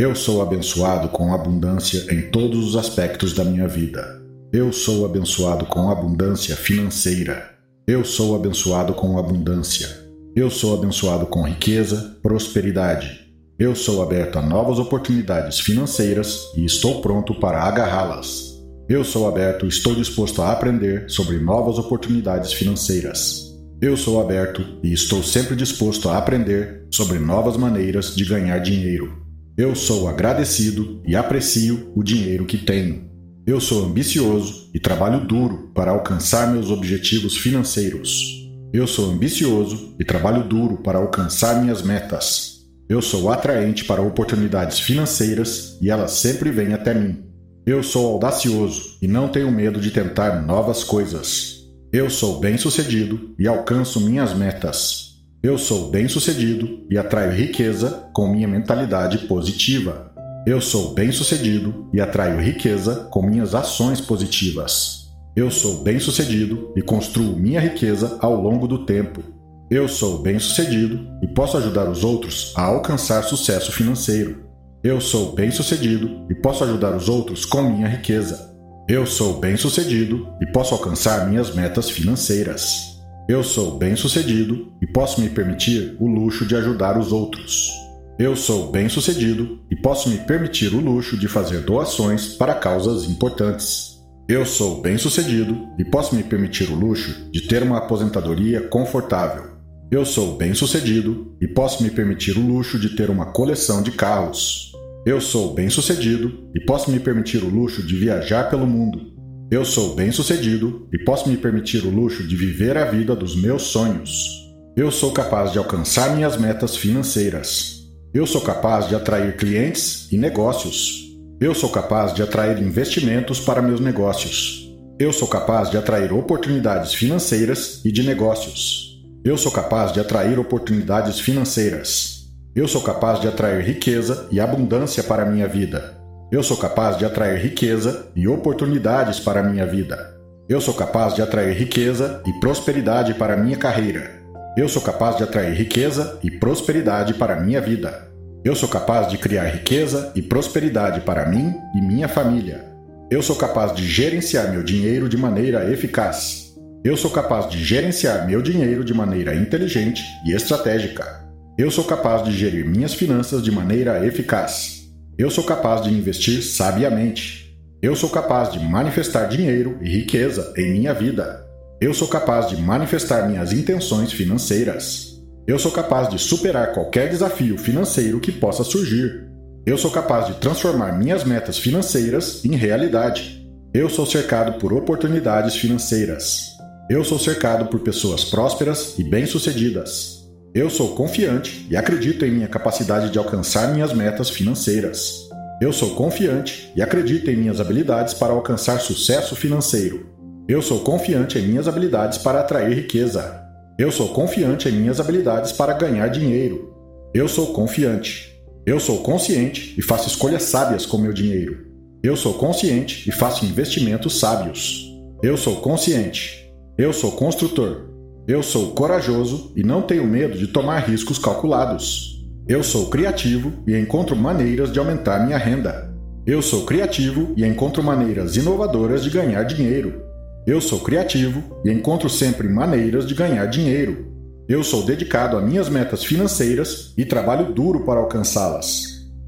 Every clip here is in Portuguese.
Eu sou abençoado com abundância em todos os aspectos da minha vida. Eu sou abençoado com abundância financeira. Eu sou abençoado com abundância. Eu sou abençoado com riqueza, prosperidade. Eu sou aberto a novas oportunidades financeiras e estou pronto para agarrá-las. Eu sou aberto e estou disposto a aprender sobre novas oportunidades financeiras. Eu sou aberto e estou sempre disposto a aprender sobre novas maneiras de ganhar dinheiro. Eu sou agradecido e aprecio o dinheiro que tenho. Eu sou ambicioso e trabalho duro para alcançar meus objetivos financeiros. Eu sou ambicioso e trabalho duro para alcançar minhas metas. Eu sou atraente para oportunidades financeiras e elas sempre vêm até mim. Eu sou audacioso e não tenho medo de tentar novas coisas. Eu sou bem-sucedido e alcanço minhas metas. Eu sou bem-sucedido e atraio riqueza com minha mentalidade positiva. Eu sou bem-sucedido e atraio riqueza com minhas ações positivas. Eu sou bem-sucedido e construo minha riqueza ao longo do tempo. Eu sou bem-sucedido e posso ajudar os outros a alcançar sucesso financeiro. Eu sou bem-sucedido e posso ajudar os outros com minha riqueza. Eu sou bem-sucedido e posso alcançar minhas metas financeiras. Eu sou bem-sucedido e posso me permitir o luxo de ajudar os outros. Eu sou bem-sucedido e posso me permitir o luxo de fazer doações para causas importantes. Eu sou bem-sucedido e posso me permitir o luxo de ter uma aposentadoria confortável. Eu sou bem-sucedido e posso me permitir o luxo de ter uma coleção de carros. Eu sou bem-sucedido e posso me permitir o luxo de viajar pelo mundo. Eu sou bem-sucedido e posso me permitir o luxo de viver a vida dos meus sonhos. Eu sou capaz de alcançar minhas metas financeiras. Eu sou capaz de atrair clientes e negócios. Eu sou capaz de atrair investimentos para meus negócios. Eu sou capaz de atrair oportunidades financeiras e de negócios. Eu sou capaz de atrair oportunidades financeiras. Eu sou capaz de atrair riqueza e abundância para a minha vida. Eu sou capaz de atrair riqueza e oportunidades para a minha vida. Eu sou capaz de atrair riqueza e prosperidade para a minha carreira. Eu sou capaz de atrair riqueza e prosperidade para a minha vida. Eu sou capaz de criar riqueza e prosperidade para mim e minha família. Eu sou capaz de gerenciar meu dinheiro de maneira eficaz. Eu sou capaz de gerenciar meu dinheiro de maneira inteligente e estratégica. Eu sou capaz de gerir minhas finanças de maneira eficaz. Eu sou capaz de investir sabiamente. Eu sou capaz de manifestar dinheiro e riqueza em minha vida. Eu sou capaz de manifestar minhas intenções financeiras. Eu sou capaz de superar qualquer desafio financeiro que possa surgir. Eu sou capaz de transformar minhas metas financeiras em realidade. Eu sou cercado por oportunidades financeiras. Eu sou cercado por pessoas prósperas e bem-sucedidas. Eu sou confiante e acredito em minha capacidade de alcançar minhas metas financeiras. Eu sou confiante e acredito em minhas habilidades para alcançar sucesso financeiro. Eu sou confiante em minhas habilidades para atrair riqueza. Eu sou confiante em minhas habilidades para ganhar dinheiro. Eu sou confiante. Eu sou consciente e faço escolhas sábias com meu dinheiro. Eu sou consciente e faço investimentos sábios. Eu sou consciente. Eu sou construtor. Eu sou corajoso e não tenho medo de tomar riscos calculados. Eu sou criativo e encontro maneiras de aumentar minha renda. Eu sou criativo e encontro maneiras inovadoras de ganhar dinheiro. Eu sou criativo e encontro sempre maneiras de ganhar dinheiro. Eu sou dedicado a minhas metas financeiras e trabalho duro para alcançá-las.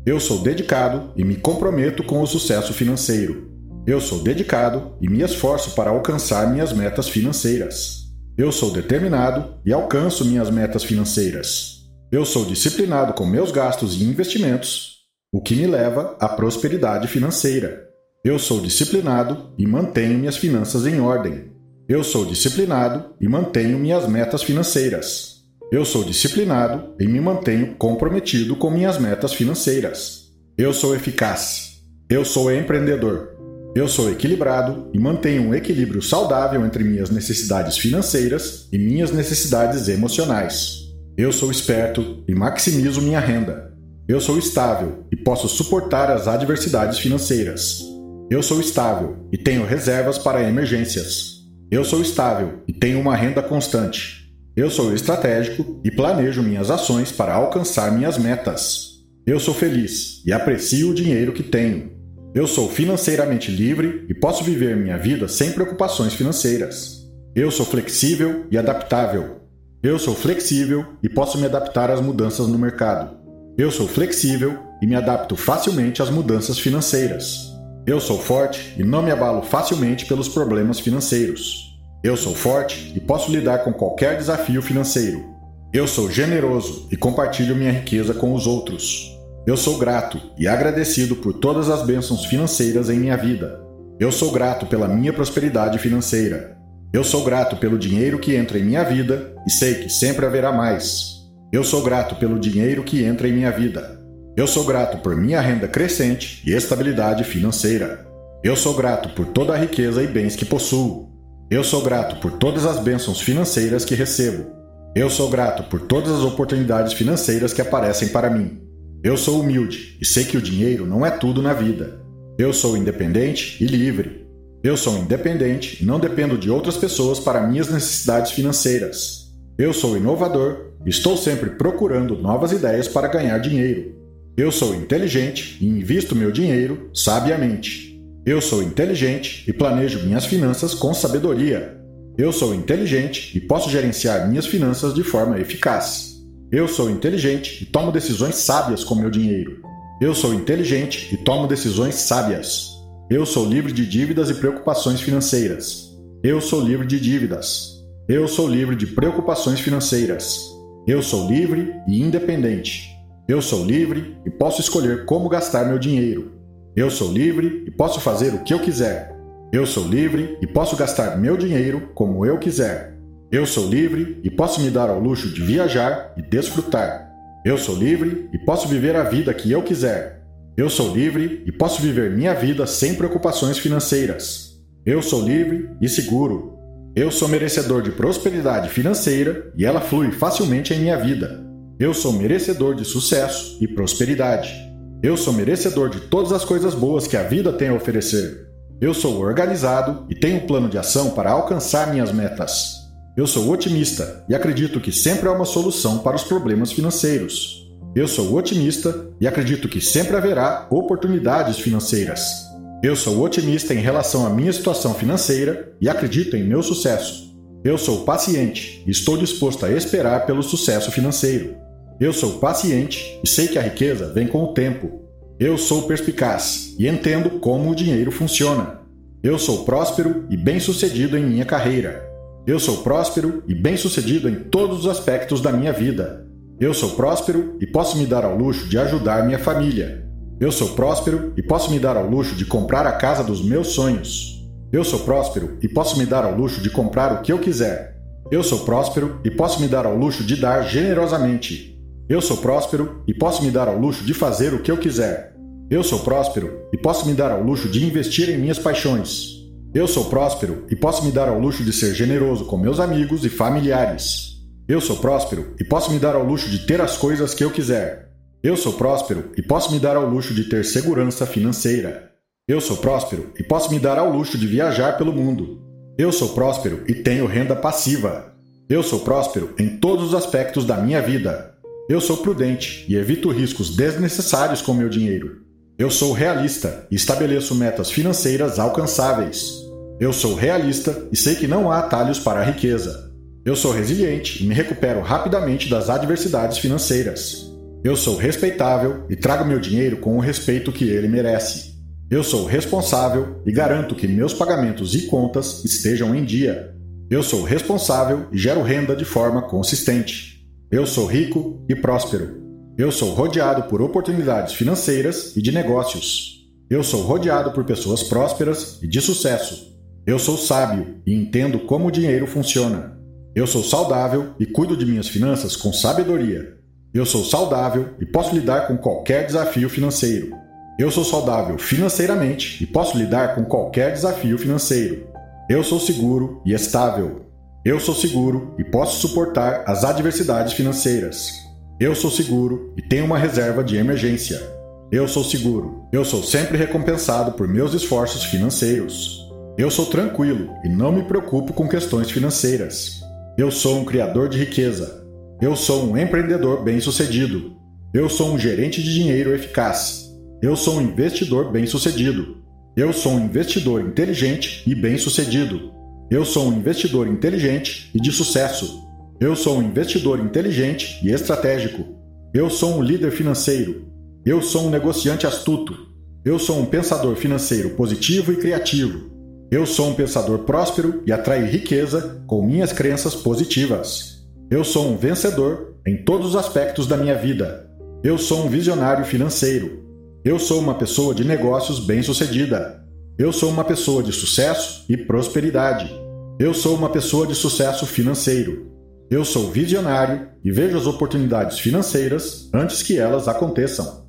Eu sou dedicado e me comprometo com o sucesso financeiro. Eu sou dedicado e me esforço para alcançar minhas metas financeiras. Eu sou determinado e alcanço minhas metas financeiras. Eu sou disciplinado com meus gastos e investimentos, o que me leva à prosperidade financeira. Eu sou disciplinado e mantenho minhas finanças em ordem. Eu sou disciplinado e mantenho minhas metas financeiras. Eu sou disciplinado e me mantenho comprometido com minhas metas financeiras. Eu sou eficaz. Eu sou empreendedor. Eu sou equilibrado e mantenho um equilíbrio saudável entre minhas necessidades financeiras e minhas necessidades emocionais. Eu sou esperto e maximizo minha renda. Eu sou estável e posso suportar as adversidades financeiras. Eu sou estável e tenho reservas para emergências. Eu sou estável e tenho uma renda constante. Eu sou estratégico e planejo minhas ações para alcançar minhas metas. Eu sou feliz e aprecio o dinheiro que tenho. Eu sou financeiramente livre e posso viver minha vida sem preocupações financeiras. Eu sou flexível e adaptável. Eu sou flexível e posso me adaptar às mudanças no mercado. Eu sou flexível e me adapto facilmente às mudanças financeiras. Eu sou forte e não me abalo facilmente pelos problemas financeiros. Eu sou forte e posso lidar com qualquer desafio financeiro. Eu sou generoso e compartilho minha riqueza com os outros. Eu sou grato e agradecido por todas as bênçãos financeiras em minha vida. Eu sou grato pela minha prosperidade financeira. Eu sou grato pelo dinheiro que entra em minha vida e sei que sempre haverá mais. Eu sou grato pelo dinheiro que entra em minha vida. Eu sou grato por minha renda crescente e estabilidade financeira. Eu sou grato por toda a riqueza e bens que possuo. Eu sou grato por todas as bênçãos financeiras que recebo. Eu sou grato por todas as oportunidades financeiras que aparecem para mim. Eu sou humilde e sei que o dinheiro não é tudo na vida. Eu sou independente e livre. Eu sou independente e não dependo de outras pessoas para minhas necessidades financeiras. Eu sou inovador e estou sempre procurando novas ideias para ganhar dinheiro. Eu sou inteligente e invisto meu dinheiro sabiamente. Eu sou inteligente e planejo minhas finanças com sabedoria. Eu sou inteligente e posso gerenciar minhas finanças de forma eficaz. Eu sou inteligente e tomo decisões sábias com meu dinheiro. Eu sou inteligente e tomo decisões sábias. Eu sou livre de dívidas e preocupações financeiras. Eu sou livre de dívidas. Eu sou livre de preocupações financeiras. Eu sou livre e independente. Eu sou livre e posso escolher como gastar meu dinheiro. Eu sou livre e posso fazer o que eu quiser. Eu sou livre e posso gastar meu dinheiro como eu quiser. Eu sou livre e posso me dar ao luxo de viajar e desfrutar. Eu sou livre e posso viver a vida que eu quiser. Eu sou livre e posso viver minha vida sem preocupações financeiras. Eu sou livre e seguro. Eu sou merecedor de prosperidade financeira e ela flui facilmente em minha vida. Eu sou merecedor de sucesso e prosperidade. Eu sou merecedor de todas as coisas boas que a vida tem a oferecer. Eu sou organizado e tenho um plano de ação para alcançar minhas metas. Eu sou otimista e acredito que sempre há uma solução para os problemas financeiros. Eu sou otimista e acredito que sempre haverá oportunidades financeiras. Eu sou otimista em relação à minha situação financeira e acredito em meu sucesso. Eu sou paciente e estou disposto a esperar pelo sucesso financeiro. Eu sou paciente e sei que a riqueza vem com o tempo. Eu sou perspicaz e entendo como o dinheiro funciona. Eu sou próspero e bem-sucedido em minha carreira. Eu sou próspero e bem-sucedido em todos os aspectos da minha vida. Eu sou próspero e posso me dar ao luxo de ajudar minha família. Eu sou próspero e posso me dar ao luxo de comprar a casa dos meus sonhos. Eu sou próspero e posso me dar ao luxo de comprar o que eu quiser. Eu sou próspero e posso me dar ao luxo de dar generosamente. Eu sou próspero e posso me dar ao luxo de fazer o que eu quiser. Eu sou próspero e posso me dar ao luxo de investir em minhas paixões. Eu sou próspero e posso me dar ao luxo de ser generoso com meus amigos e familiares. Eu sou próspero e posso me dar ao luxo de ter as coisas que eu quiser. Eu sou próspero e posso me dar ao luxo de ter segurança financeira. Eu sou próspero e posso me dar ao luxo de viajar pelo mundo. Eu sou próspero e tenho renda passiva. Eu sou próspero em todos os aspectos da minha vida. Eu sou prudente e evito riscos desnecessários com meu dinheiro. Eu sou realista e estabeleço metas financeiras alcançáveis. Eu sou realista e sei que não há atalhos para a riqueza. Eu sou resiliente e me recupero rapidamente das adversidades financeiras. Eu sou respeitável e trago meu dinheiro com o respeito que ele merece. Eu sou responsável e garanto que meus pagamentos e contas estejam em dia. Eu sou responsável e gero renda de forma consistente. Eu sou rico e próspero. Eu sou rodeado por oportunidades financeiras e de negócios. Eu sou rodeado por pessoas prósperas e de sucesso. Eu sou sábio e entendo como o dinheiro funciona. Eu sou saudável e cuido de minhas finanças com sabedoria. Eu sou saudável e posso lidar com qualquer desafio financeiro. Eu sou saudável financeiramente e posso lidar com qualquer desafio financeiro. Eu sou seguro e estável. Eu sou seguro e posso suportar as adversidades financeiras. Eu sou seguro e tenho uma reserva de emergência. Eu sou seguro. Eu sou sempre recompensado por meus esforços financeiros. Eu sou tranquilo e não me preocupo com questões financeiras. Eu sou um criador de riqueza. Eu sou um empreendedor bem-sucedido. Eu sou um gerente de dinheiro eficaz. Eu sou um investidor bem-sucedido. Eu sou um investidor inteligente e bem-sucedido. Eu sou um investidor inteligente e de sucesso. Eu sou um investidor inteligente e estratégico. Eu sou um líder financeiro. Eu sou um negociante astuto. Eu sou um pensador financeiro positivo e criativo. Eu sou um pensador próspero e atraio riqueza com minhas crenças positivas. Eu sou um vencedor em todos os aspectos da minha vida. Eu sou um visionário financeiro. Eu sou uma pessoa de negócios bem-sucedida. Eu sou uma pessoa de sucesso e prosperidade. Eu sou uma pessoa de sucesso financeiro. Eu sou visionário e vejo as oportunidades financeiras antes que elas aconteçam.